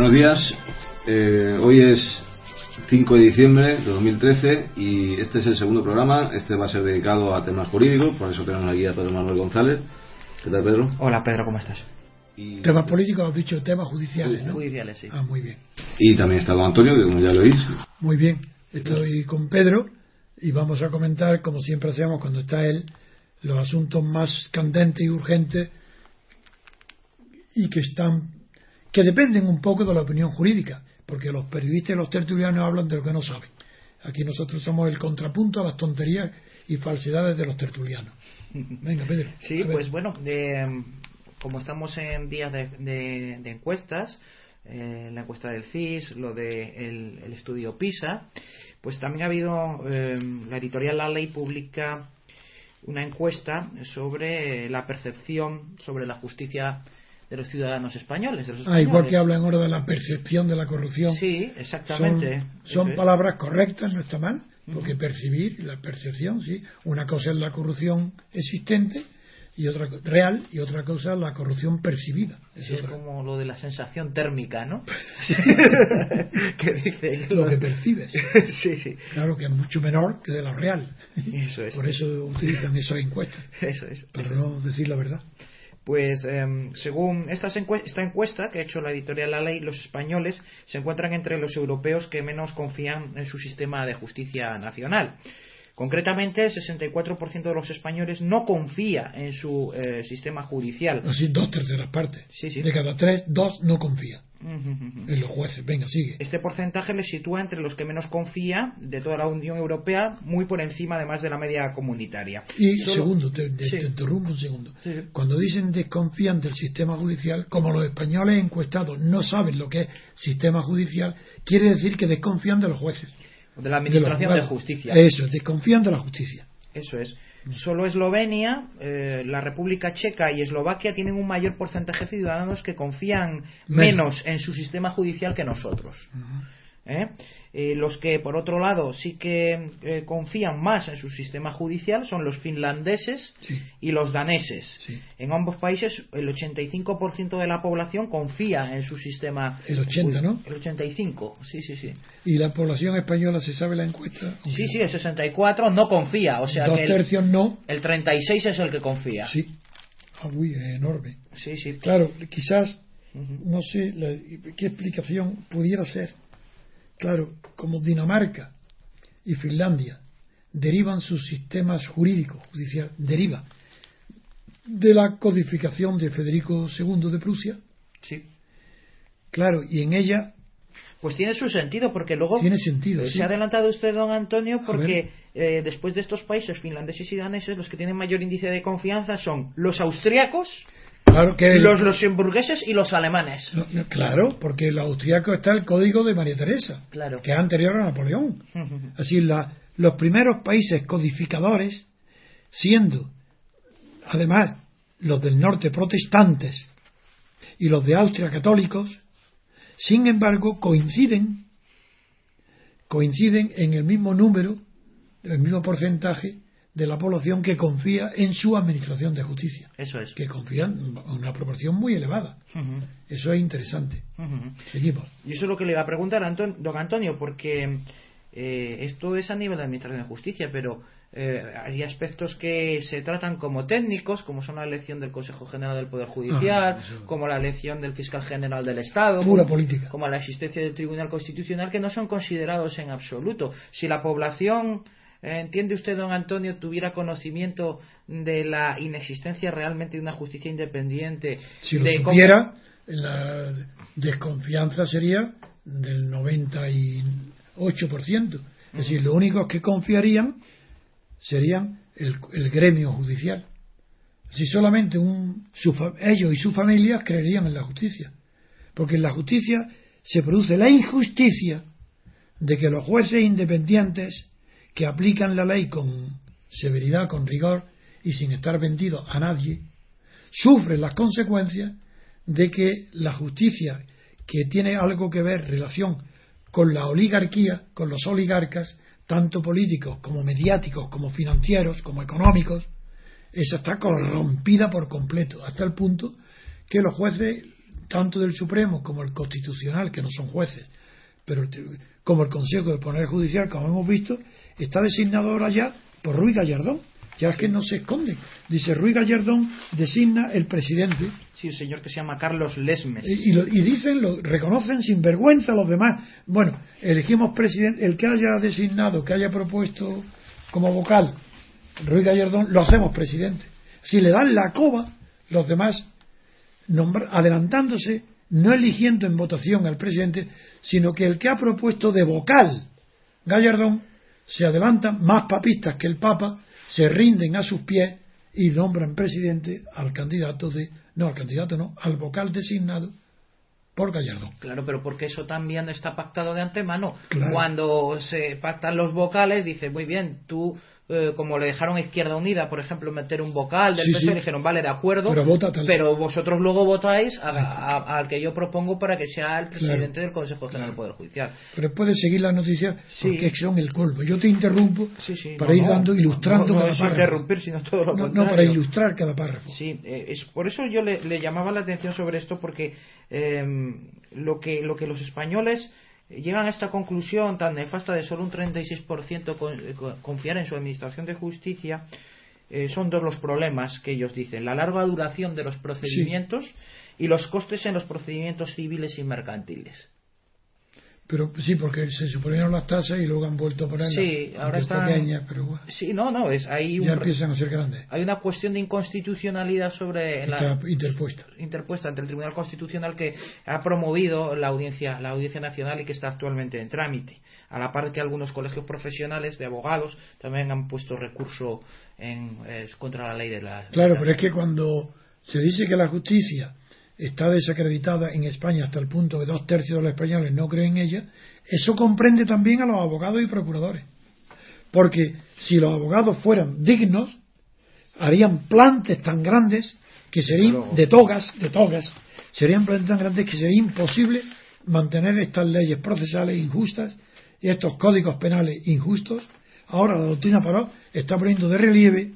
Buenos días. Eh, hoy es 5 de diciembre de 2013 y este es el segundo programa. Este va a ser dedicado a temas jurídicos, por eso tenemos aquí a Pedro Manuel González. ¿Qué tal, Pedro? Hola, Pedro, ¿cómo estás? Y, Temas políticos, has dicho temas judiciales, ¿no? Judiciales, sí. Ah, muy bien. y también está don Antonio, que como ya lo oís. Muy bien. Estoy con Pedro y vamos a comentar, como siempre hacemos cuando está él, los asuntos más candentes y urgentes y que están que dependen un poco de la opinión jurídica, porque los periodistas y los tertulianos hablan de lo que no saben. Aquí nosotros somos el contrapunto a las tonterías y falsedades de los tertulianos. Venga, Pedro. Sí, pues bueno, de, como estamos en días de, de- de encuestas, eh, la encuesta del CIS, lo del de el estudio PISA, pues también ha habido, eh, la editorial La Ley publica una encuesta sobre la percepción sobre la justicia de los ciudadanos españoles. De los Ah, igual españoles. que hablan ahora de la percepción de la corrupción. Sí, exactamente. Son, palabras correctas, no está mal, porque percibir, la percepción, sí. Una cosa es la corrupción existente y otra real y otra cosa la corrupción percibida. Es es como lo de la sensación térmica, ¿no? que dice lo que percibes. sí, sí. Claro que es mucho menor que de la real. Eso es. Por eso utilizan esas encuestas, Eso es. para no decir la verdad. Pues em, según esta encuesta que ha hecho la editorial La Ley, los españoles se encuentran entre los europeos que menos confían en su sistema de justicia nacional. Concretamente, el 64% de los españoles no confía en su eh, sistema judicial. Así dos terceras partes. Sí, sí. De cada tres, dos no confían Los jueces. Venga, sigue. Este porcentaje le sitúa entre los que menos confía de toda la Unión Europea, muy por encima además de la media comunitaria. Y Solo- segundo, te, te- Sí. te interrumpo un segundo. Sí. Cuando dicen desconfían del sistema judicial, como los españoles encuestados no saben lo que es sistema judicial, quiere decir que desconfían de los jueces. de la de Administración de, jueces. Justicia. Eso, desconfían de la justicia. Eso es. Solo Eslovenia, eh, la República Checa y Eslovaquia tienen un mayor porcentaje de ciudadanos que confían Menos. menos en su sistema judicial que nosotros. ¿Eh? Eh, los que, por otro lado, sí que eh, confían más en su sistema judicial son los finlandeses Sí. y los daneses. Sí. En ambos países, el 85% de la población confía en su sistema. El 80, ¿no? El 85, sí, sí, sí. ¿Y la población española se sabe la encuesta? Sí, sí, el 64 no confía, o sea Dos que el, tercios no. el 36 es el que confía. Sí. Ah, uy, es enorme. Sí, sí. Claro, quizás, no sé la- qué explicación pudiera ser. Claro, como Dinamarca y Finlandia derivan sus sistemas jurídicos, judicial, deriva de la codificación de Federico II de Prusia, Sí. claro, y en ella Pues tiene su sentido, porque luego tiene sentido. se sí. ha adelantado usted, don Antonio, porque eh, después de estos países finlandeses y daneses, los que tienen mayor índice de confianza son los austriacos, Claro que el- los luxemburgueses y los alemanes. no, no, claro, porque en los austriacos está el código de María Teresa, Claro. que es anterior a Napoleón. Así, la- los primeros países codificadores, siendo además los del norte protestantes y los de Austria católicos, sin embargo, coinciden, coinciden en el mismo número, el mismo porcentaje de la población que confía en su administración de justicia, Eso es. que confían en una proporción muy elevada. Eso es interesante. Seguimos. Y eso es lo que le iba a preguntar a Anton- don Antonio, porque eh, esto es a nivel de Administración de Justicia, pero eh, hay aspectos que se tratan como técnicos, como son la elección del Consejo General del Poder Judicial, Ah, eso. como la elección del Fiscal General del Estado, Pura como, política. como la existencia del Tribunal Constitucional, que no son considerados en absoluto. Si la población, entiende usted, don Antonio, tuviera conocimiento de la inexistencia realmente de una justicia independiente, Si lo de cómo- supiera, la desconfianza sería del 98%. Es decir, los únicos que confiarían serían el, el gremio judicial. Si solamente un, su ellos y sus familias creerían en la justicia. Porque en la justicia se produce la injusticia de que los jueces independientes que aplican la ley con severidad, con rigor y sin estar vendidos a nadie, sufren las consecuencias de que la justicia, que tiene algo que ver relación con la oligarquía, con los oligarcas, tanto políticos como mediáticos, como financieros, como económicos, esa está corrompida por completo, hasta el punto que los jueces tanto del Supremo como el Constitucional, que no son jueces, pero como el Consejo del Poder Judicial, como hemos visto, está designado ahora ya por Ruiz Gallardón. Ya es que no se esconde. Dice Ruiz Gallardón designa el presidente. Sí, un señor que se llama Carlos Lesmes. Y, y, dicen, lo reconocen sin vergüenza los demás. Bueno, elegimos presidente, el que haya designado, que haya propuesto como vocal Ruiz Gallardón, lo hacemos presidente. Si le dan la coba, los demás, adelantándose, no eligiendo en votación al presidente, sino que el que ha propuesto de vocal Gallardón, se adelantan más papistas que el Papa, se rinden a sus pies y nombran presidente al candidato de, no al candidato no, al vocal designado por Gallardón. Claro, pero porque eso también está pactado de antemano. Cuando se pactan los vocales, dice, muy bien, tú eh, como le dejaron a Izquierda Unida, por ejemplo, meter un vocal del PSOE, dijeron, vale, de acuerdo, pero, vosotros luego votáis al que yo propongo para que sea el presidente del Consejo General del Poder Judicial. Pero puedes seguir las noticias porque son el colmo. Yo te interrumpo para ir dando, ilustrando cada párrafo. interrumpir, sino todo lo no, para ilustrar cada párrafo. Sí, eh, es, por eso yo le, llamaba la atención sobre esto, porque eh, lo, lo que los españoles llegan a esta conclusión tan nefasta de solo un 36% eh, confiar en su administración de justicia, eh, son dos los problemas que ellos dicen. La larga duración de los procedimientos y los costes en los procedimientos civiles y mercantiles. Pero sí, porque se suponieron las tasas y luego han vuelto a ponerlas. Sí, ahora están. Pequeñas, pero Sí, no, no, es ahí. Ya empiezan a ser grandes. Hay una cuestión de inconstitucionalidad sobre. la, interpuesta. Interpuesta ante el Tribunal Constitucional que ha promovido la audiencia, la audiencia nacional y que está actualmente en trámite. A la par que algunos colegios profesionales de abogados también han puesto recurso en, contra la ley de la. Claro, pero es que cuando se dice que la justicia está desacreditada en España hasta el punto que dos tercios de los españoles no creen en ella, eso comprende también a los abogados y procuradores. Porque si los abogados fueran dignos, harían plantes tan grandes que serían de togas, de togas, serían plantes tan grandes que sería imposible mantener estas leyes procesales injustas y estos códigos penales injustos. Ahora la doctrina Paró está poniendo de relieve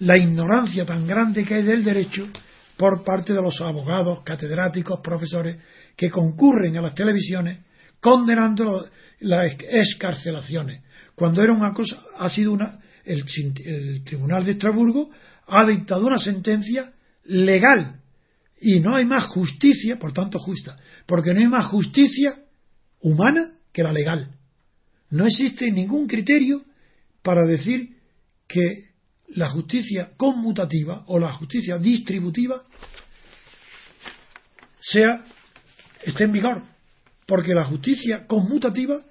la ignorancia tan grande que hay del derecho por parte de los abogados, catedráticos, profesores que concurren a las televisiones condenando las escarcelaciones. Cuando era una cosa, ha sido una, el, el Tribunal de Estrasburgo ha dictado una sentencia legal y no hay más justicia, por tanto justa, porque no hay más justicia humana que la legal. No existe ningún criterio para decir que la justicia conmutativa o la justicia distributiva sea esté en vigor. Porque la justicia conmutativa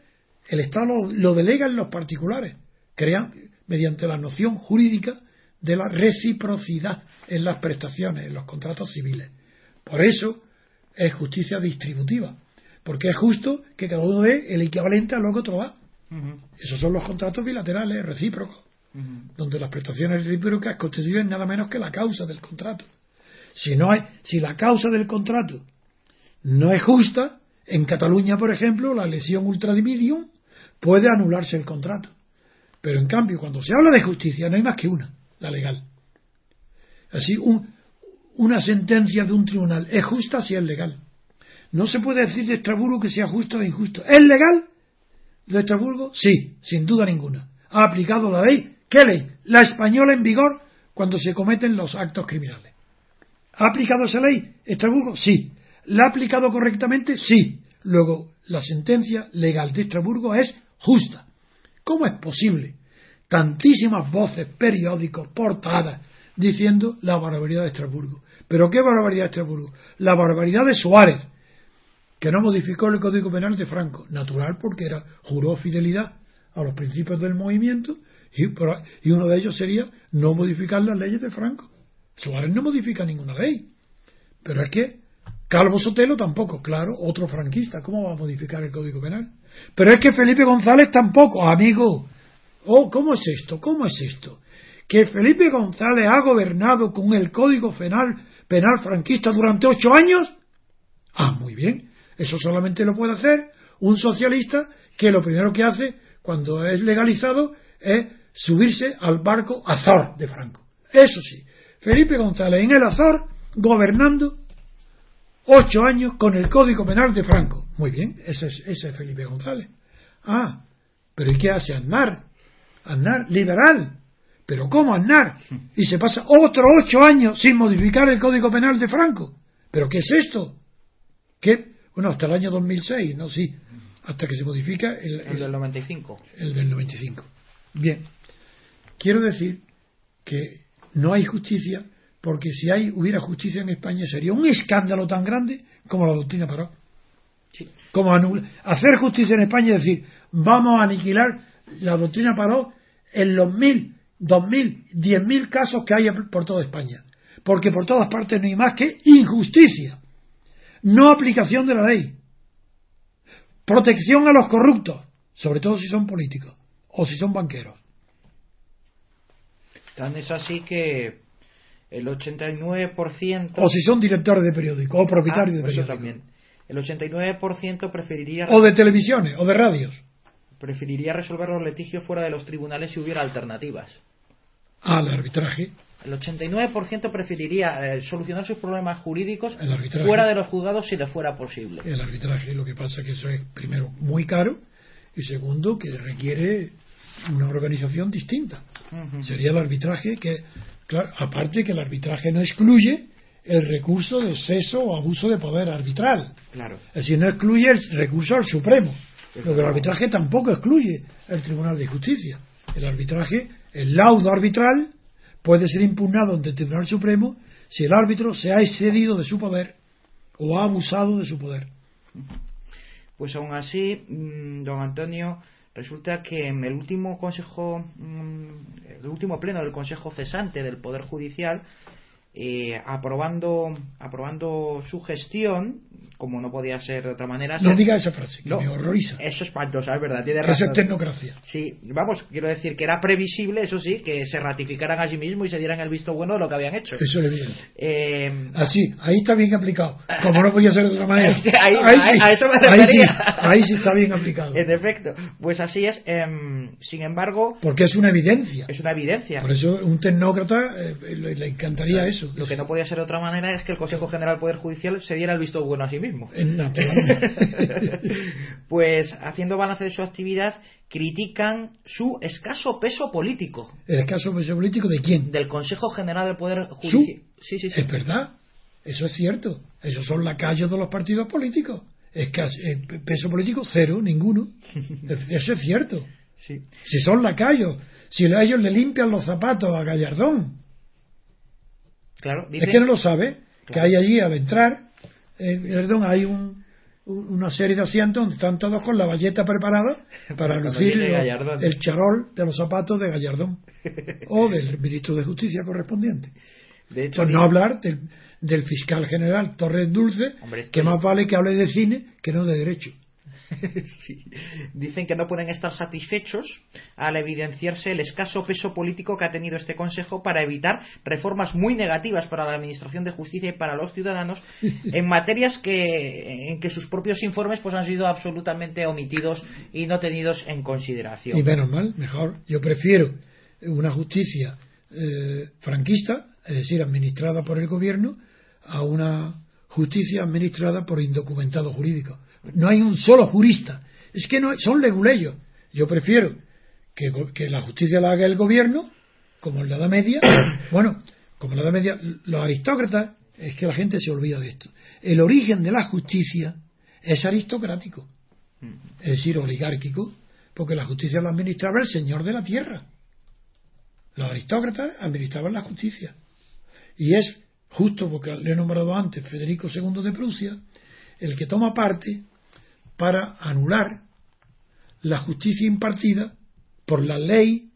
el Estado lo, delega en los particulares crean mediante la noción jurídica de la reciprocidad en las prestaciones en los contratos civiles. Por eso es justicia distributiva. Porque es justo que cada uno dé el equivalente a lo que otro da. Esos son los contratos bilaterales recíprocos donde las prestaciones recíprocas constituyen nada menos que la causa del contrato. Si, no hay, si la causa del contrato no es justa, en Cataluña, por ejemplo, la lesión ultradividium puede anularse el contrato. Pero en cambio, cuando se habla de justicia, no hay más que una, la legal. Así, una sentencia de un tribunal es justa si es legal. No se puede decir de Estrasburgo que sea justo o injusto. ¿Es legal de Estrasburgo? Sí, sin duda ninguna. Ha aplicado la ley ¿Qué ley? La española en vigor cuando se cometen los actos criminales. ¿Ha aplicado esa ley Estrasburgo? Sí. ¿La ha aplicado correctamente? Sí. Luego, la sentencia legal de Estrasburgo es justa. ¿Cómo es posible? Tantísimas voces, periódicos, portadas, diciendo la barbaridad de Estrasburgo. ¿Pero qué barbaridad de Estrasburgo? La barbaridad de Suárez, que no modificó el Código Penal de Franco. Natural porque era, juró fidelidad a los principios del movimiento y, uno de ellos sería no modificar las leyes de Franco. Suárez no modifica ninguna ley. Pero es que Calvo Sotelo tampoco, claro, otro franquista. ¿Cómo va a modificar el Código Penal? Pero es que Felipe González tampoco, amigo. Oh, ¿cómo es esto? ¿Cómo es esto? Que Felipe González ha gobernado con el Código Penal, penal franquista durante ocho años. Ah, muy bien. Eso solamente lo puede hacer un socialista que lo primero que hace cuando es legalizado es subirse al barco Azor de Franco. Eso sí, Felipe González en el Azor, gobernando, ocho años con el Código Penal de Franco. Muy bien, ese es, ese es Felipe González. Ah, pero ¿y qué hace Aznar? Aznar, liberal. Pero ¿cómo Aznar? Y se pasa otros ocho años sin modificar el Código Penal de Franco. ¿Pero qué es esto? ¿Qué? Bueno, hasta el año 2006, ¿no? Sí, hasta que se modifica el, El del 95. el del 95. Bien, quiero decir que no hay justicia porque si hay hubiera justicia en España sería un escándalo tan grande como la doctrina Paró. Sí. Como hacer justicia en España es decir, vamos a aniquilar la doctrina Paró en los mil, dos mil, diez mil casos que hay por toda España. Porque por todas partes no hay más que injusticia, no aplicación de la ley, protección a los corruptos, sobre todo si son políticos o si son banqueros. Tan es así que el 89%. O si son directores de periódicos o propietarios Ah, de eso periódicos. también. El 89% preferiría, O de televisiones o de radios. preferiría resolver los litigios fuera de los tribunales si hubiera alternativas. Al arbitraje. El 89% preferiría eh, solucionar sus problemas jurídicos fuera de los juzgados si le fuera posible. El arbitraje, lo que pasa que eso es, primero, muy caro y segundo, que requiere una organización distinta. Sería el arbitraje que, claro, aparte que el arbitraje no excluye el recurso de exceso o abuso de poder arbitral. Claro. Es decir, no excluye el recurso al Supremo. Lo que el arbitraje tampoco excluye el Tribunal de Justicia. El arbitraje, el laudo arbitral, puede ser impugnado ante el Tribunal Supremo si el árbitro se ha excedido de su poder o ha abusado de su poder. Pues aún así, mm, don Antonio, resulta que en el último consejo, mm, el último pleno del Consejo cesante del Poder Judicial, eh, aprobando, aprobando su gestión, como no podía ser de otra manera. No diga esa frase, que No, me horroriza. Eso es espantoso, es verdad, tiene Eso razón. es tecnocracia. Sí, vamos, quiero decir que era previsible, eso sí, que se ratificaran a sí mismo y se dieran el visto bueno de lo que habían hecho. Eso es evidente. Eh, Así, ahí está bien aplicado. Como no podía ser de otra manera. Ahí- a- a eso me ahí sí, refería. ahí sí está bien aplicado. en efecto, pues así es. em, sin embargo, Porque es una evidencia. es una evidencia. Por eso un tecnócrata eh, le encantaría eso. Lo que no podía ser de otra manera es que el Consejo General del Poder Judicial se diera el visto bueno a sí mismo. Eh, pues haciendo balance de su actividad, critican su escaso peso político El caso político de quién? del Consejo General del Poder. Judicial. Sí, sí, sí. Es verdad. Eso es cierto. Esos son lacayos de los partidos políticos. Es que eh, peso político cero, ninguno. Eso es cierto. Sí. Si son lacayos, si a ellos le limpian los zapatos a Gallardón, Claro, es que no lo sabe, que Claro. hay allí al entrar, en Gallardón hay un, un- una serie de asientos donde están todos con la valleta preparada para lucir el charol de los zapatos de Gallardón o del ministro de Justicia correspondiente. de hecho, Por no hablar del, del fiscal general Torres Dulce, Hombre, que más vale que hable de cine que no de derecho. Sí. Dicen que no pueden estar satisfechos al evidenciarse el escaso peso político que ha tenido este Consejo para evitar reformas muy negativas para la Administración de Justicia y para los ciudadanos en materias que en que sus propios informes pues han sido absolutamente omitidos y no tenidos en consideración. Y menos mal, mejor. Yo prefiero una justicia eh, franquista, es decir, administrada por el gobierno, a una justicia administrada por indocumentados jurídicos. No hay un solo jurista. Es que no son leguleyos. Yo prefiero que, que la justicia la haga el gobierno, como en la Edad Media. bueno, como en la Edad Media, los aristócratas, es que la gente se olvida de esto. El origen de la justicia es aristocrático es decir, oligárquico, porque la justicia la administraba el señor de la tierra. Los aristócratas administraban la justicia. Y es justo, porque le he nombrado antes Federico II de Prusia, el que toma parte para anular la justicia impartida por la ley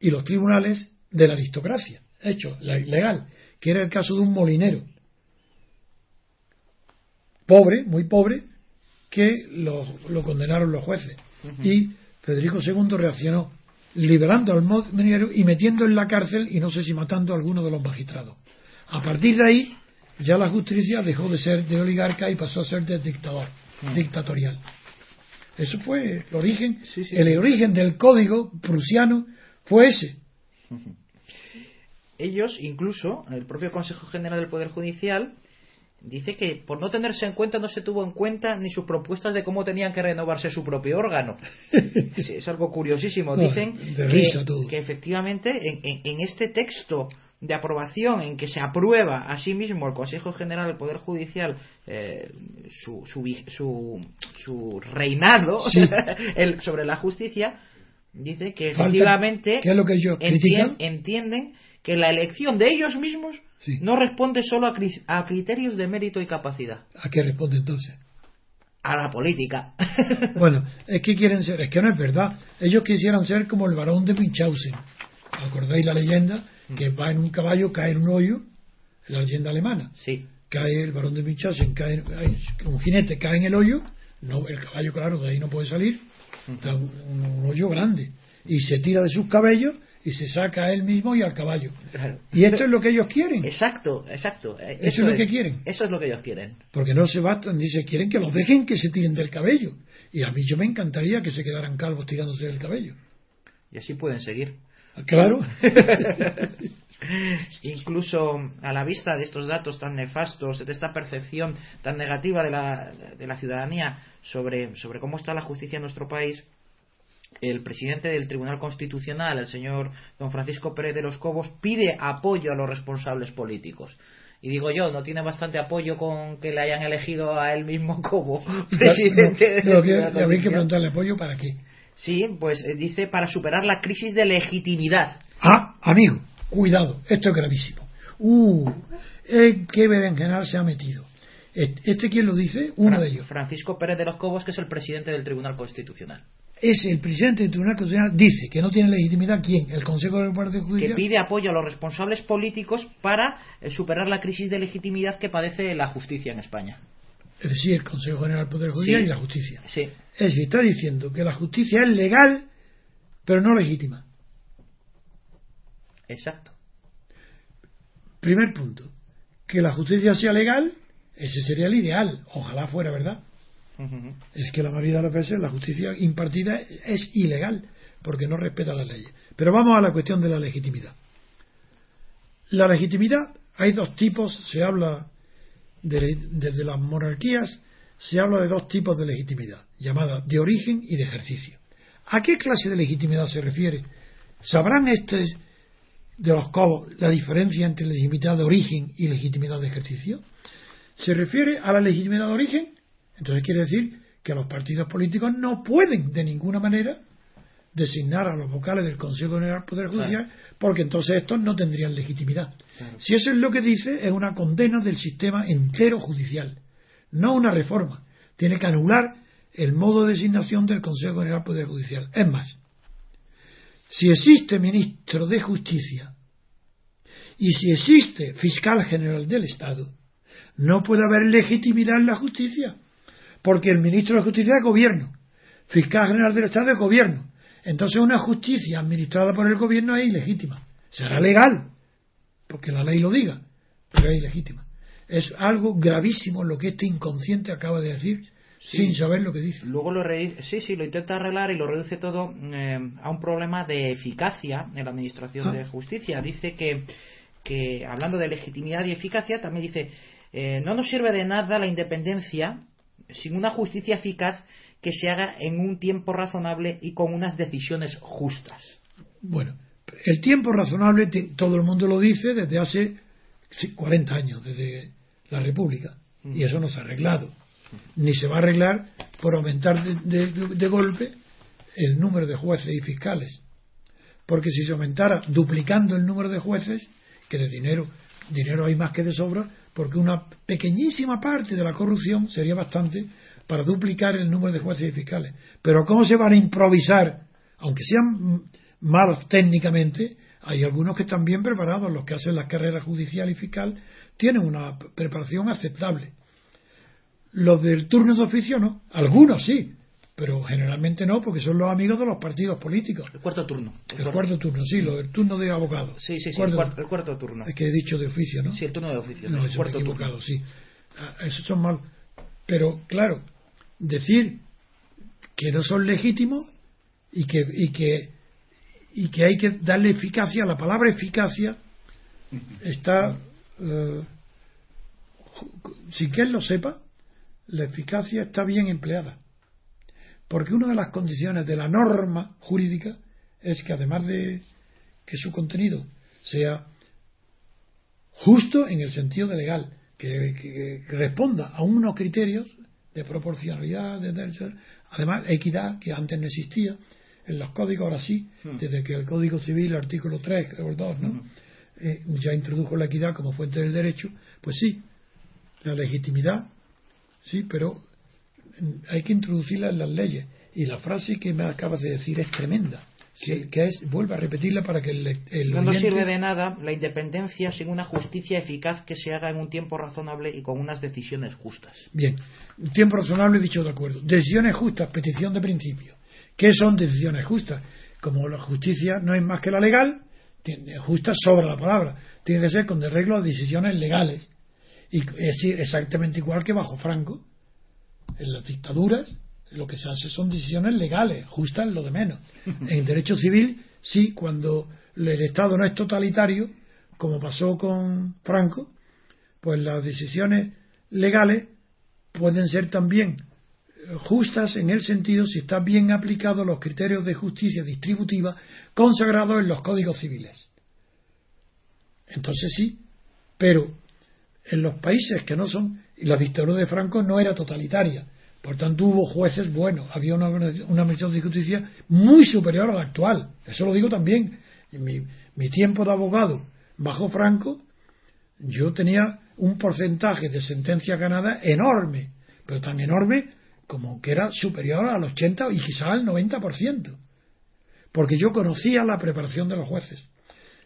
y los tribunales de la aristocracia, hecho legal, que era el caso de un molinero pobre, muy pobre, que lo, lo condenaron los jueces. Y Federico II reaccionó liberando al molinero y metiendo en la cárcel y no sé si matando a alguno de los magistrados. A partir de ahí, ya la justicia dejó de ser de oligarca y pasó a ser de dictador, dictatorial. Eso fue el origen, Sí, sí. el origen del código prusiano fue ese. Ellos, incluso, el propio Consejo General del Poder Judicial, dice que por no tenerse en cuenta no se tuvo en cuenta ni sus propuestas de cómo tenían que renovarse su propio órgano. Sí, es algo curiosísimo. Dicen que, efectivamente en, en- en este texto de aprobación en que se aprueba a sí mismo el Consejo General del Poder Judicial eh, su, su, su, su reinado Sí. el- sobre la justicia, dice que efectivamente ¿qué es lo que ellos entien- critican? entienden que la elección de ellos mismos Sí. no responde solo a, a criterios de mérito y capacidad, ¿A qué responde entonces? a la política. Bueno, es que quieren ser, es que no es verdad. Ellos quisieran ser como el varón de Munchausen. ¿Acordáis la leyenda? Que va en un caballo, cae en un hoyo, la leyenda alemana. sí, Cae el varón de Munchausen, cae, cae- un jinete cae en el hoyo, no, el caballo, claro, de ahí no puede salir, está un, un hoyo grande. Y se tira de sus cabellos y se saca a él mismo y al caballo. claro. Y esto es lo que ellos quieren. Exacto, exacto. Eso es lo que quieren. Eso es lo que ellos quieren. Porque no se bastan, dice, quieren que los dejen que se tiren del cabello. Y a mí yo me encantaría que se quedaran calvos tirándose del cabello. Y así pueden seguir. Claro. Incluso a la vista de estos datos tan nefastos, de esta percepción tan negativa de la, de la ciudadanía sobre, sobre cómo está la justicia en nuestro país, el presidente del Tribunal Constitucional, el señor don Francisco Pérez de los Cobos, pide apoyo a los responsables políticos. Y digo yo, ¿no tiene bastante apoyo con que le hayan elegido a él mismo como presidente No, habría que preguntarle apoyo para qué. Sí, pues eh, dice para superar la crisis de legitimidad. Ah, amigo, cuidado, esto es gravísimo. Uh, eh, qué berenjenal se ha metido. Este, ¿Este quién lo dice? Uno de ellos. Francisco Pérez de los Cobos, que es el presidente del Tribunal Constitucional, Es el presidente del Tribunal Constitucional, dice que no tiene legitimidad. ¿Quién? ¿El Consejo de Poder que Judicial? pide apoyo a los responsables políticos para eh, superar la crisis de legitimidad que padece la justicia en España. Es decir, el Consejo General del Poder Judicial Sí. y la Justicia. Sí, Es decir, está diciendo que la justicia es legal, pero no legítima. exacto. Primer punto, que la justicia sea legal, ese sería el ideal. Ojalá fuera verdad. Es que la mayoría de las veces la justicia impartida es ilegal, porque no respeta las leyes. Pero vamos a la cuestión de la legitimidad. La legitimidad, hay dos tipos, se habla de- desde las monarquías, se habla de dos tipos de legitimidad, llamada de origen y de ejercicio. ¿A qué clase de legitimidad se refiere? ¿Sabrán estos de los cobos la diferencia entre legitimidad de origen y legitimidad de ejercicio? ¿Se refiere a la legitimidad de origen? Entonces quiere decir que los partidos políticos no pueden de ninguna manera designar a los vocales del Consejo General del Poder Judicial porque entonces estos no tendrían legitimidad. Claro. Si eso es lo que dice, es una condena del sistema entero judicial, no una reforma. Tiene que anular el modo de designación del Consejo General del Poder Judicial. Es más, si existe ministro de Justicia y si existe fiscal general del Estado, no puede haber legitimidad en la justicia, porque el ministro de Justicia es gobierno, fiscal general del Estado es gobierno. Entonces una justicia administrada por el gobierno es ilegítima. Será legal, porque la ley lo diga, pero es ilegítima. Es algo gravísimo lo que este inconsciente acaba de decir Sí. sin saber lo que dice. Luego lo re- sí, sí, lo intenta arreglar y lo reduce todo eh, a un problema de eficacia en la administración Ah. de justicia. Dice que, que, hablando de legitimidad y eficacia, también dice, eh, no nos sirve de nada la independencia sin una justicia eficaz que se haga en un tiempo razonable y con unas decisiones justas. Bueno, el tiempo razonable, todo el mundo lo dice desde hace sí, 40 años, desde la República, y eso no se ha arreglado. Ni se va a arreglar por aumentar de, golpe el número de jueces y fiscales. Porque si se aumentara duplicando el número de jueces, que de dinero, dinero hay más que de sobra, porque una pequeñísima parte de la corrupción sería bastante para duplicar el número de jueces y fiscales. Pero ¿cómo se van a improvisar? Aunque sean malos técnicamente, hay algunos que están bien preparados, los que hacen las carreras judicial y fiscal tienen una preparación aceptable. Los del turno de oficio no, algunos sí, pero generalmente no, porque son los amigos de los partidos políticos. El cuarto turno. El cuarto turno, sí, lo del turno de abogados. Sí, sí, sí, el Cuarto- el cuarto turno. Es que he dicho de oficio, ¿no? Sí, el turno de oficio. No, el cuarto turno. sí. Ah, Esos son mal. Pero, claro, decir que no son legítimos y que, y que, y que hay que darle eficacia, la palabra eficacia está eh, sin que él lo sepa, la eficacia está bien empleada. Porque una de las condiciones de la norma jurídica es que además de que su contenido sea justo en el sentido de legal, que, responda a unos criterios de proporcionalidad, de, además equidad, que antes no existía, en los códigos ahora sí, hmm. desde que el Código Civil, artículo 3 o el 2, ¿no? Hmm. Eh, ya introdujo la equidad como fuente del derecho, pues sí, la legitimidad, sí, pero hay que introducirla en las leyes. Y la frase que me acabas de decir es tremenda. Que, es, vuelve a repetirla para que el, el No nos sirve de nada la independencia sin una justicia eficaz que se haga en un tiempo razonable y con unas decisiones justas. Bien, tiempo razonable dicho de acuerdo. Decisiones justas, petición de principio. ¿Qué son decisiones justas? Como la justicia no es más que la legal, justa sobra la palabra. Tiene que ser con arreglo a decisiones legales. Y es exactamente igual que bajo Franco. En las dictaduras lo que se hace son decisiones legales, justas lo de menos. En derecho civil, sí, cuando el Estado no es totalitario, como pasó con Franco, pues las decisiones legales pueden ser también justas en el sentido si están bien aplicados los criterios de justicia distributiva consagrados en los códigos civiles. Entonces sí, pero en los países que no son, y la dictadura de Franco no era totalitaria, por tanto hubo jueces buenos, había una, una de justicia muy superior a la actual, eso lo digo también. En mi, mi tiempo de abogado bajo Franco, yo tenía un porcentaje de sentencia ganada enorme, pero tan enorme como que era superior al 80 y quizás al 90%. Porque yo conocía la preparación de los jueces.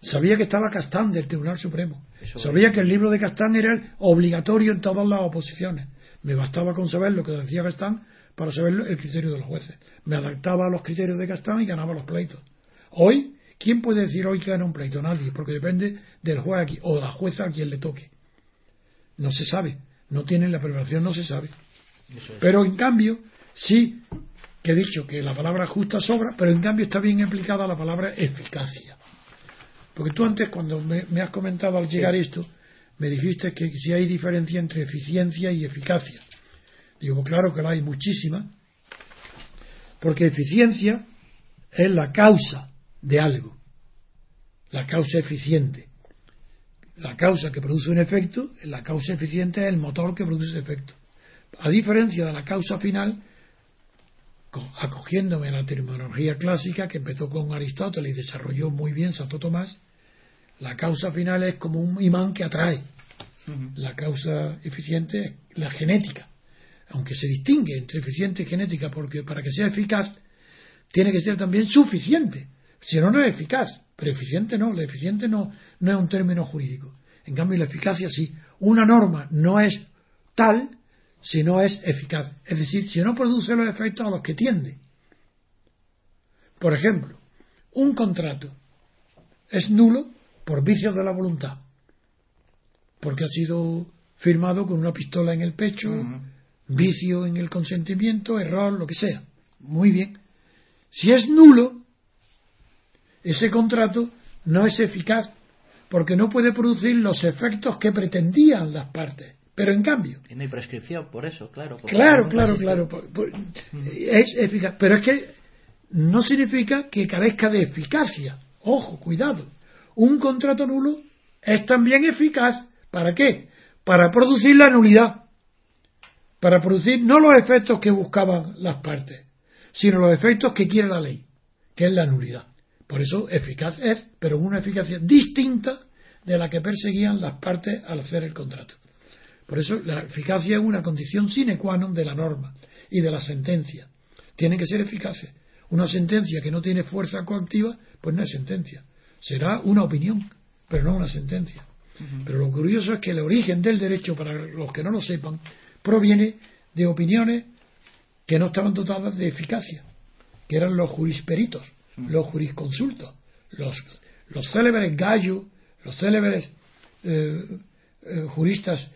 Sabía que estaba Castán del Tribunal Supremo. Sabía que el libro de Castán era obligatorio en todas las oposiciones. Me bastaba con saber lo que decía Castán para saber el criterio de los jueces. Me adaptaba a los criterios de Castán y ganaba los pleitos. Hoy, ¿quién puede decir hoy que gana un pleito? Nadie, porque depende del juez aquí, o de la jueza a quien le toque. No se sabe. No tienen la preparación, no se sabe. Pero en cambio, sí que he dicho que la palabra justa sobra, pero en cambio está bien aplicada la palabra eficacia. Porque tú antes, cuando me, has comentado al llegar esto, me dijiste que si hay diferencia entre eficiencia y eficacia. Digo, claro que la hay muchísima, porque eficiencia es la causa de algo, la causa eficiente. La causa que produce un efecto, la causa eficiente es el motor que produce ese efecto. A diferencia de la causa final, acogiéndome a la terminología clásica que empezó con Aristóteles y desarrolló muy bien Santo Tomás, la causa final es como un imán que atrae. La causa eficiente es la genética. Aunque se distingue entre eficiente y genética, porque para que sea eficaz, tiene que ser también suficiente. Si no, no es eficaz. Pero eficiente no. La eficiente no, no es un término jurídico. En cambio, la eficacia sí. Una norma no es tal si no es eficaz. Es decir, si no produce los efectos a los que tiende. Por ejemplo, un contrato es nulo por vicios de la voluntad, porque ha sido firmado con una pistola en el pecho, vicio en el consentimiento, error, lo que sea. Muy bien. Si es nulo, ese contrato no es eficaz porque no puede producir los efectos que pretendían las partes. Pero en cambio. Y no hay prescripción por eso, claro. Claro, claro, claro. Es eficaz. Pero es que no significa que carezca de eficacia. Ojo, cuidado. Un contrato nulo es también eficaz. ¿Para qué? Para producir la nulidad. Para producir no los efectos que buscaban las partes, sino los efectos que quiere la ley, que es la nulidad. Por eso eficaz es, pero una eficacia distinta de la que perseguían las partes al hacer el contrato. Por eso la eficacia es una condición sine qua non de la norma y de la sentencia. Tienen que ser eficaces. Una sentencia que no tiene fuerza coactiva, pues no es sentencia. Será una opinión, pero no una sentencia. Pero lo curioso es que el origen del derecho, para los que no lo sepan, proviene de opiniones que no estaban dotadas de eficacia, que eran los jurisperitos, los jurisconsultos, los, los célebres gallos, los célebres eh, eh, juristas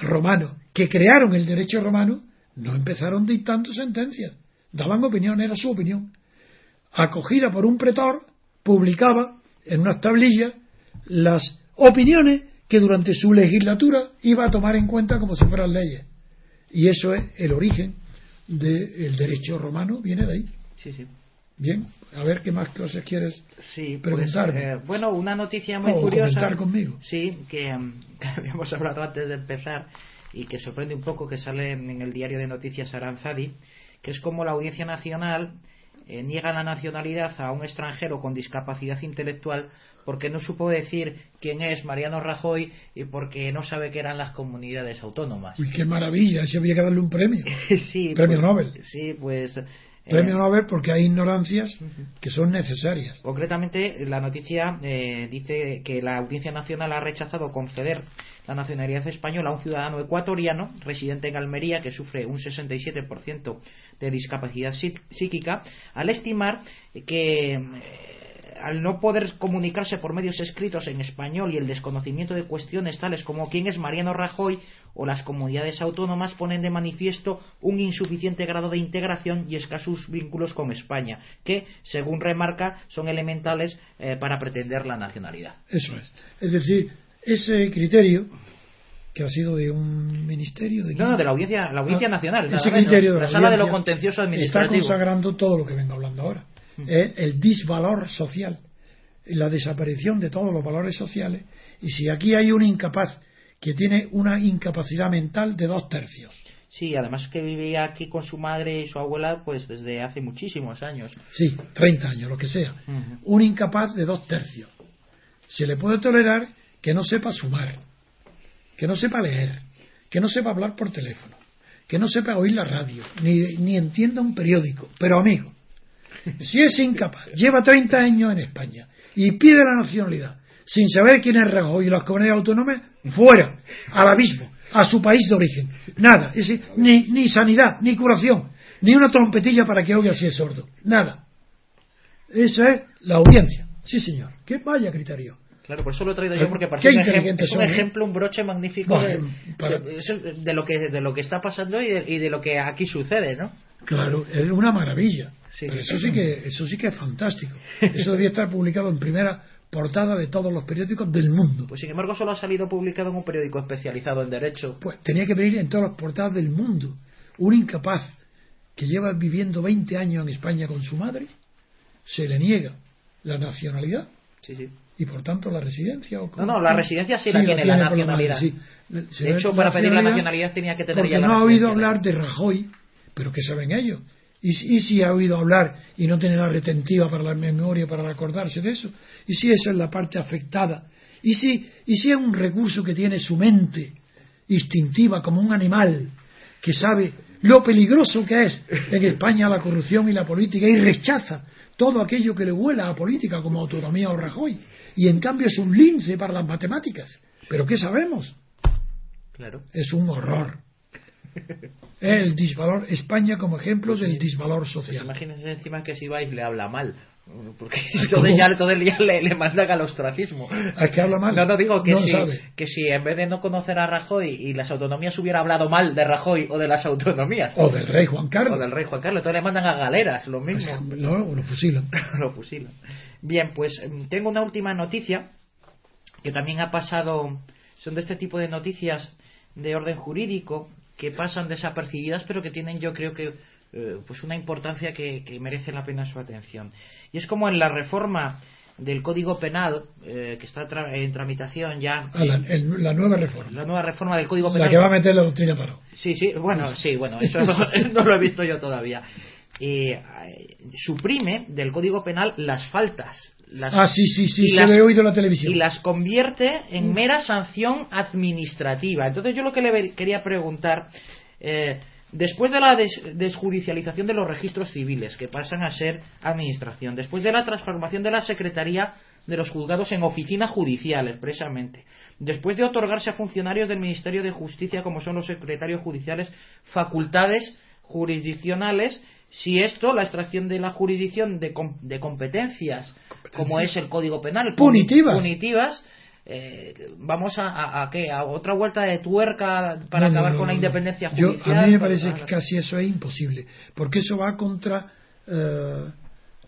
romanos que crearon el derecho romano no empezaron dictando sentencias, daban opinión, era su opinión. Acogida por un pretor, publicaba en unas tablillas las opiniones que durante su legislatura iba a tomar en cuenta como si fueran leyes. Y eso es el origen del derecho romano, viene de ahí. Sí, sí. Bien, a ver qué más cosas quieres Sí, pues, preguntarme. eh, bueno, una noticia muy o curiosa. conmigo. Sí, que, mm, que habíamos hablado antes de empezar y que sorprende un poco que sale en el diario de noticias Aranzadi, que es como la Audiencia Nacional eh, niega la nacionalidad a un extranjero con discapacidad intelectual porque no supo decir quién es Mariano Rajoy y porque no sabe qué eran las comunidades autónomas. Uy, qué maravilla, ese había que darle un premio. sí, Premio pues- Nobel. Sí, pues. Eh, Premio Nobel porque hay ignorancias que son necesarias. Concretamente, la noticia eh, dice que la Audiencia Nacional ha rechazado conceder la nacionalidad española a un ciudadano ecuatoriano residente en Almería que sufre un 67% de discapacidad psí- psíquica, al estimar que eh, al no poder comunicarse por medios escritos en español y el desconocimiento de cuestiones tales como quién es Mariano Rajoy o las comunidades autónomas ponen de manifiesto un insuficiente grado de integración y escasos vínculos con España, que, según remarca, son elementales eh, para pretender la nacionalidad. Eso es. Es decir, ese criterio que ha sido de un ministerio de No, no, de la Audiencia, la audiencia Ah, Nacional, ese menos, criterio de la, la Sala de lo Contencioso está Administrativo. consagrando todo lo que vengo hablando ahora. Es el disvalor social, la desaparición de todos los valores sociales. Y si aquí hay un incapaz que tiene una incapacidad mental de dos tercios, Sí, además que vivía aquí con su madre y su abuela pues desde hace muchísimos años. sí, 30 años, lo que sea, un incapaz de dos tercios, se le puede tolerar que no sepa sumar, que no sepa leer, que no sepa hablar por teléfono, que no sepa oír la radio, ni, ni entienda un periódico, pero amigo, si es incapaz, lleva 30 años en España y pide la nacionalidad sin saber quién es Rajoy y las comunidades autónomas, fuera, al abismo, a su país de origen. Nada, es decir, ni, ni sanidad, ni curación, ni una trompetilla para que oiga si es sordo. Nada. Esa es la audiencia. Sí, señor. Que vaya criterio. Claro, por eso lo he traído yo porque parece un, ejem- inteligentes es un ¿eh? ejemplo, un broche magnífico de, lo que de lo que está pasando y de, y de lo que aquí sucede, ¿no? Claro, es una maravilla. Sí. Pero eso sí que eso sí que es fantástico. Eso debía estar publicado en primera portada de todos los periódicos del mundo. Pues sin embargo solo ha salido publicado en un periódico especializado en derecho. Pues tenía que venir en todas las portadas del mundo. Un incapaz que lleva viviendo 20 años en España con su madre, se le niega la nacionalidad Sí, sí. y por tanto la residencia. ¿o No, no, la residencia sí, la tiene, la madre, nacionalidad. sí. Se De hecho, para pedir la nacionalidad tenía que tener ya la no ha oído hablar de Rajoy, pero ¿qué saben ellos? ¿Y, si- y si ha oído hablar y no tiene la retentiva para la memoria, para acordarse de eso? ¿Y si esa es la parte afectada? ¿Y si, y si es un recurso que tiene su mente instintiva como un animal que sabe lo peligroso que es en España la corrupción y la política y rechaza todo aquello que le huela a política como autonomía o Rajoy? Y en cambio es un lince para las matemáticas. ¿Pero qué sabemos? Claro. es un horror. El disvalor, España como ejemplo del disvalor Pues social. imagínense encima que si vais le habla mal. Porque entonces ya todo el día le, le mandan al ostracismo. ¿A que habla mal? No, no digo que, No si, sabe. que si en vez de no conocer a Rajoy y las autonomías hubiera hablado mal de Rajoy o de las autonomías O del rey Juan o Carlos. del rey Juan Carlos, entonces le mandan a galeras, lo mismo. No, lo fusilan. lo fusilan. Bien, pues mm, tengo una última noticia que también ha pasado, son de este tipo de noticias de orden jurídico que pasan desapercibidas pero que tienen yo creo que eh, pues una importancia que, que merece la pena su atención. Y es como en la reforma del Código Penal eh, que está tra- en tramitación ya Ah, la, el- la nueva reforma. la nueva reforma del Código Penal La que va a meter la doctrina Paró. Sí, sí, bueno, sí, bueno, eso no, no lo he visto yo todavía. Eh, eh, suprime del Código Penal las faltas. Las, Ah, sí, sí, sí, y se las- lo he oído en la televisión. y las convierte en mera sanción administrativa. Entonces yo lo que le quería preguntar, eh, después de la des- desjudicialización de los registros civiles, que pasan a ser administración, después de la transformación de la Secretaría de los juzgados en oficina judicial, expresamente, después de otorgarse a funcionarios del Ministerio de Justicia, como son los secretarios judiciales, facultades jurisdiccionales, si esto, la extracción de la jurisdicción de, com- de competencias, como es el Código Penal, puni- Punitivas. punitivas, eh, vamos a, a, a qué a otra vuelta de tuerca para No, acabar no, con la no. independencia Yo- judicial. a mí me para- parece para- que casi eso es imposible, porque eso va contra eh,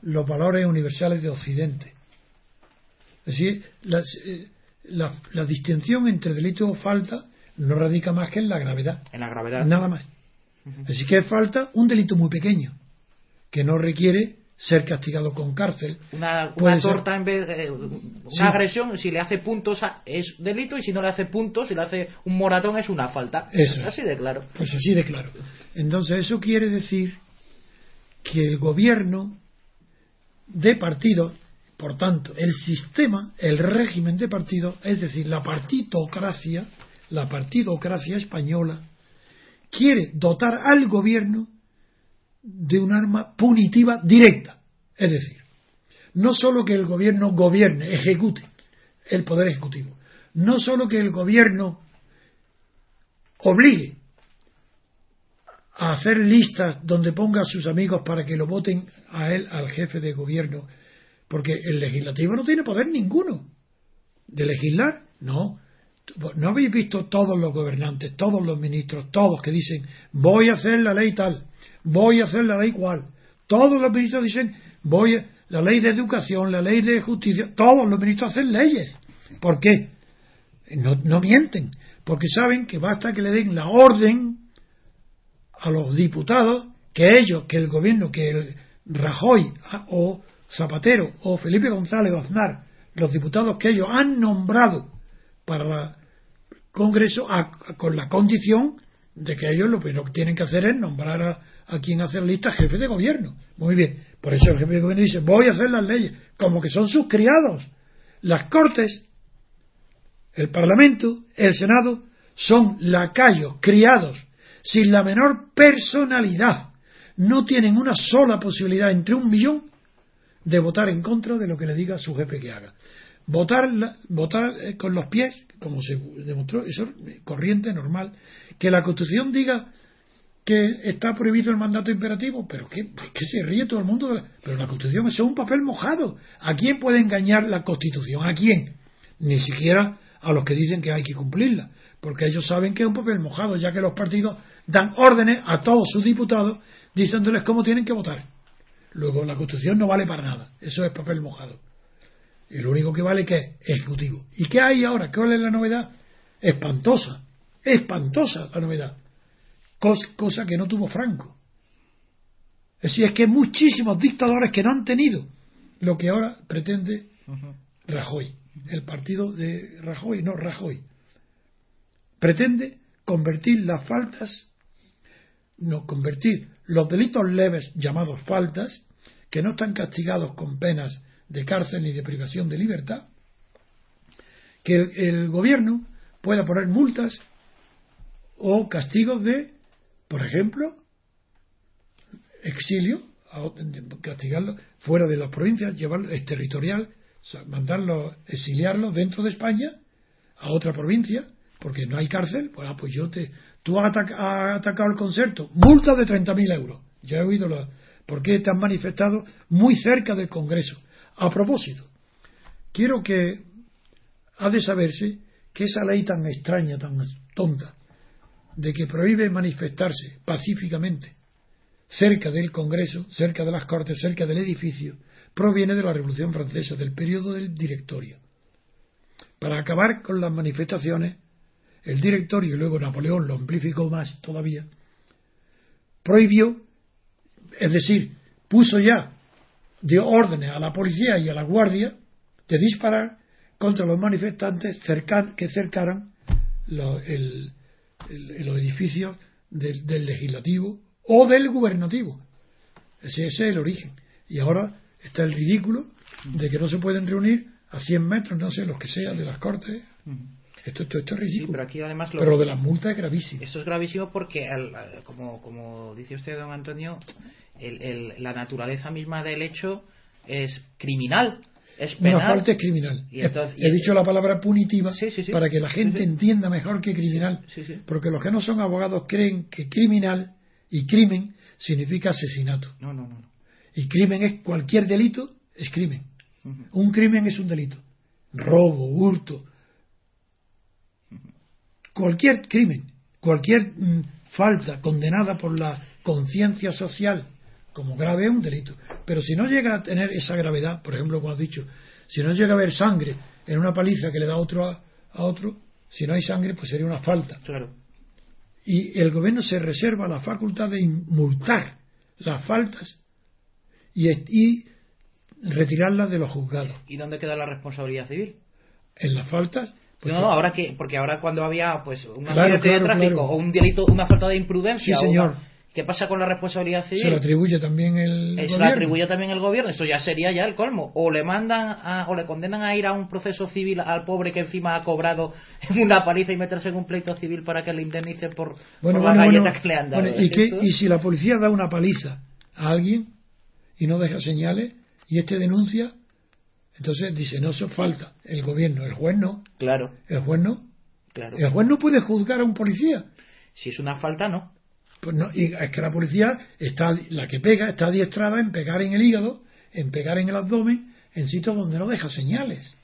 los valores universales de Occidente. Es decir, las- eh, la, la distinción entre delito o falta no radica más que en la gravedad. En la gravedad. Nada más. Así que falta un delito muy pequeño, que no requiere ser castigado con cárcel. Una, una ser- torta en vez de una Sí. agresión, si le hace puntos a- es delito y si no le hace puntos, si le hace un moratón es una falta. Eso es. Así de claro. Pues así de claro. Entonces eso quiere decir que el gobierno de partidos, por tanto, el sistema, el régimen de partidos, es decir, la partitocracia, la partidocracia española, quiere dotar al gobierno de un arma punitiva directa. Es decir, no solo que el gobierno gobierne, ejecute el poder ejecutivo, no solo que el gobierno obligue a hacer listas donde ponga a sus amigos para que lo voten a él, al jefe de gobierno, porque el legislativo no tiene poder ninguno de legislar, no. ¿No habéis visto todos los gobernantes, todos los ministros, todos que dicen voy a hacer la ley tal, voy a hacer la ley cual? Todos los ministros dicen voy a la ley de educación, la ley de justicia, todos los ministros hacen leyes. ¿Por qué? No, no mienten, porque saben que basta que le den la orden a los diputados que ellos, que el gobierno, que el Rajoy ah, o Zapatero o Felipe González o Aznar, los diputados que ellos han nombrado para el Congreso a- con la condición de que ellos lo primero que tienen que hacer es nombrar a, a quien hace la lista jefe de gobierno. Muy bien, por eso el jefe de gobierno dice voy a hacer las leyes, como que son sus criados. Las Cortes el Parlamento, el Senado, son lacayos, criados, sin la menor personalidad. No tienen una sola posibilidad entre un millón de votar en contra de lo que le diga su jefe que haga. Votar, votar eh, con los pies, como se demostró, eso es corriente, normal. Que la Constitución diga que está prohibido el mandato imperativo, pero ¿qué, pues que se ríe todo el mundo? pero la Constitución es un papel mojado. ¿A quién puede engañar la Constitución? ¿A quién? Ni siquiera a los que dicen que hay que cumplirla, porque ellos saben que es un papel mojado, ya que los partidos dan órdenes a todos sus diputados diciéndoles cómo tienen que votar. Luego la Constitución no vale para nada, eso es papel mojado. Y lo único que vale que es ejecutivo. ¿Y qué hay ahora? ¿Cuál es la novedad? Espantosa, espantosa la novedad. Cos- cosa que no tuvo Franco. Es decir, es que hay muchísimos dictadores que no han tenido lo que ahora pretende Rajoy, el partido de Rajoy, no Rajoy. Pretende convertir las faltas, no, convertir los delitos leves llamados faltas, que no están castigados con penas de cárcel ni de privación de libertad, que el, gobierno pueda poner multas o castigos de, por ejemplo, exilio, a- castigarlo fuera de las provincias, llevarlo exterritorial, o sea, mandarlo, exiliarlo dentro de España a otra provincia, porque no hay cárcel, pues, ah, pues yo te, tú has, ataca- has atacado el concerto, multa de 30.000 euros. Ya he oído la, porque te han manifestado muy cerca del Congreso. A propósito, quiero que ha de saberse que esa ley tan extraña, tan tonta, de que prohíbe manifestarse pacíficamente cerca del Congreso, cerca de las Cortes, cerca del edificio, proviene de la Revolución Francesa, del periodo del directorio. Para acabar con las manifestaciones, el directorio y luego Napoleón lo amplificó más todavía, prohibió, es decir, puso ya dio órdenes a la policía y a la guardia de disparar contra los manifestantes que cercaran los edificios del, legislativo o del gubernativo. Ese, ese es el origen. Y ahora está el ridículo de que no se pueden reunir a 100 metros, no sé, los que sean, de las cortes. Esto, esto, esto es Sí, ridículo. pero aquí además lo, Pero lo de las multas es gravísimo. Esto es gravísimo porque, como, como dice usted, don Antonio, el- el- la naturaleza misma del hecho es criminal, es Una penal. falta es criminal. Y entonces- He dicho la palabra punitiva Sí, sí, sí. para que la gente Sí, sí. entienda mejor que criminal. Sí, sí. Porque los que no son abogados creen que criminal y crimen significa asesinato. No, no, no. Y crimen es cualquier delito, es crimen. Un crimen es un delito. Robo, hurto. Cualquier crimen, cualquier mm, falta condenada por la conciencia social como grave es un delito. Pero si no llega a tener esa gravedad, por ejemplo, como has dicho, si no llega a haber sangre en una paliza que le da otro a, a otro, si no hay sangre, pues sería una falta. Claro. Y el gobierno se reserva la facultad de multar las faltas y, y retirarlas de los juzgados. ¿Y dónde queda la responsabilidad civil? En las faltas. No, no, ahora que, porque ahora cuando había pues un Claro, accidente de tráfico claro. o un delito, una falta de imprudencia, Sí, o señor. una- ¿qué pasa con la responsabilidad civil? Se lo atribuye también el se gobierno. la atribuye también el gobierno, esto ya sería ya el colmo. O le mandan a- o le condenan a ir a un proceso civil al pobre que encima ha cobrado una paliza y meterse en un pleito civil para que le indemnice por, Bueno, por bueno, la galleta bueno. que le han dado. Bueno, ¿y, ¿Es qué- esto? y si la policía da una paliza a alguien y no deja señales y este denuncia, entonces dice, no, eso falta. El gobierno, el juez no. Claro, El juez no. claro. El juez no puede juzgar a un policía. Si es una falta, no. Pues no, y es que la policía está, la que pega, está adiestrada en pegar en el hígado, en pegar en el abdomen, en sitios donde no deja señales.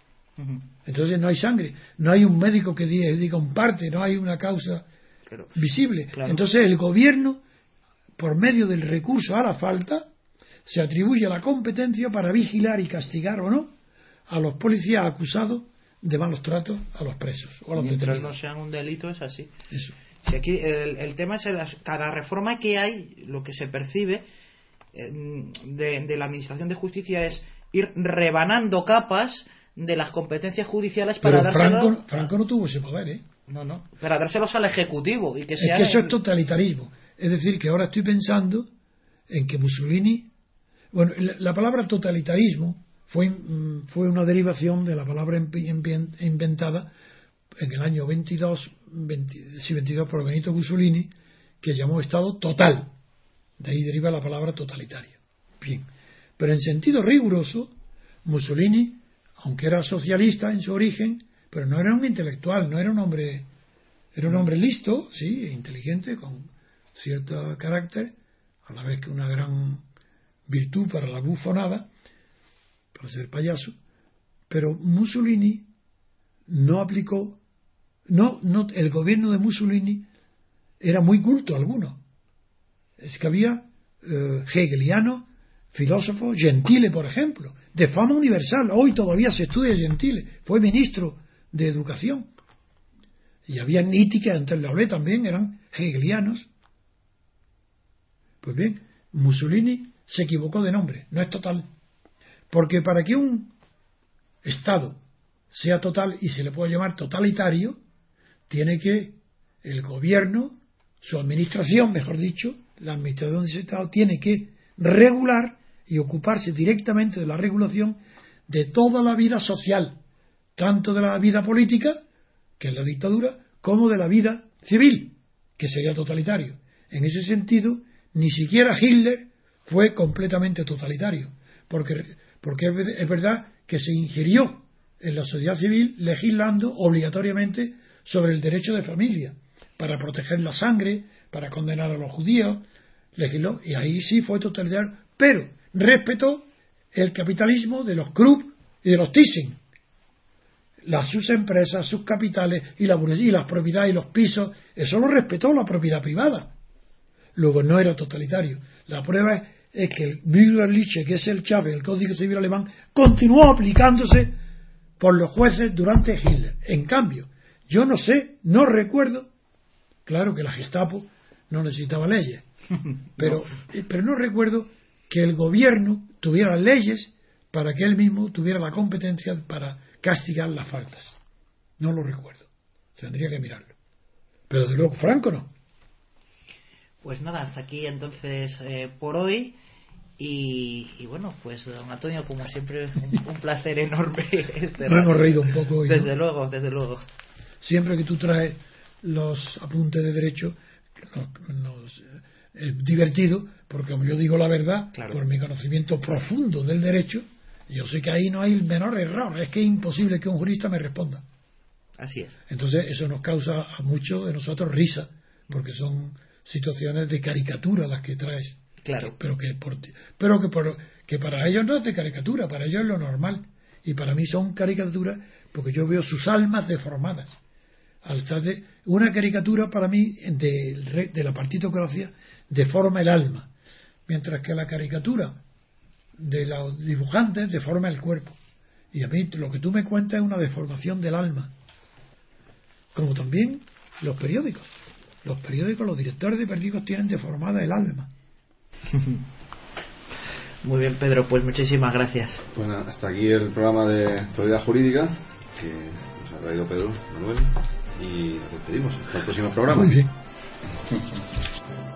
Entonces no hay sangre, no hay un médico que diga, diga un parte, no hay una causa visible. Claro. Entonces el gobierno, por medio del recurso a la falta, se atribuye la competencia para vigilar y castigar o no a los policías acusados de malos tratos a los presos o a los Mientras no detenidos. sean un delito, es así. Eso. Si aquí el, el tema es el- cada reforma que hay, lo que se percibe eh, de, de la Administración de Justicia es ir rebanando capas de las competencias judiciales para Pero Franco, Franco no tuvo ese poder, ¿eh? no, no, para dárselos al ejecutivo y que Es que eso el- es totalitarismo. Es decir, que ahora estoy pensando en que Mussolini. Bueno, la palabra totalitarismo fue, mm, fue una derivación de la palabra inventada en el año 22, 20 sí, 22 por Benito Mussolini, que llamó Estado total. De ahí deriva la palabra totalitario. Bien. Pero en sentido riguroso, Mussolini, aunque era socialista en su origen, pero no era un intelectual, no era un hombre era un hombre listo, sí, inteligente, con cierto carácter, a la vez que una gran virtud para la bufonada, para ser payaso, pero Mussolini no aplicó, no, no, el gobierno de Mussolini era muy culto alguno. Es que había eh, hegeliano, filósofo, Gentile, por ejemplo, de fama universal. Hoy todavía se estudia Gentile, fue ministro de Educación. Y había Nietzsche, que antes le hablé también, eran hegelianos. Pues bien, Mussolini se equivocó de nombre, no es total. Porque para que un Estado sea total y se le pueda llamar totalitario, tiene que el gobierno, su administración, mejor dicho, la administración de ese Estado, tiene que regular y ocuparse directamente de la regulación de toda la vida social, tanto de la vida política, que es la dictadura, como de la vida civil, que sería totalitario. En ese sentido, ni siquiera Hitler fue completamente totalitario, porque, porque es ver- es verdad que se ingirió en la sociedad civil legislando obligatoriamente sobre el derecho de familia, para proteger la sangre, para condenar a los judíos, legisló, y ahí sí fue totalitario, pero respetó el capitalismo de los Krupp y de los Thyssen, las, sus empresas, sus capitales y la burguesía, y las propiedades y los pisos, eso lo respetó la propiedad privada. Luego no era totalitario. La prueba es, es que el Müller-Liche, que es el Chávez, el Código Civil alemán, continuó aplicándose por los jueces durante Hitler. En cambio, yo no sé, no recuerdo, claro que la Gestapo no necesitaba leyes, pero, eh, pero no recuerdo que el gobierno tuviera leyes para que él mismo tuviera la competencia para castigar las faltas. No lo recuerdo. Tendría que mirarlo. Pero de luego Franco no. Pues nada, hasta aquí entonces eh, por hoy. Y, y bueno, pues don Antonio, como siempre, un, un placer enorme. Este hemos reído un poco hoy. ¿no? Desde luego, desde luego. Siempre que tú traes los apuntes de derecho, nos, nos- eh, es divertido, porque como yo digo la verdad, Claro. por mi conocimiento profundo del derecho, yo sé que ahí no hay el menor error. Es que es imposible que un jurista me responda. Así es. Entonces eso nos causa a muchos de nosotros risa, porque son situaciones de caricatura las que traes. Claro. Pero que, por, pero que, por- que para ellos no es de caricatura, para ellos es lo normal. Y para mí son caricaturas porque yo veo sus almas deformadas. Al estar de, una caricatura para mí del re- de la partitocracia deforma el alma, mientras que la caricatura de los dibujantes deforma el cuerpo. Y a mí lo que tú me cuentas es una deformación del alma. Como también los periódicos. Los periódicos, los directores de periódicos tienen deformada el alma. Muy bien, Pedro, pues muchísimas gracias. Bueno, hasta aquí el programa de actualidad jurídica que nos ha traído Pedro Manuel y nos despedimos. Hasta el próximo programa. Muy bien.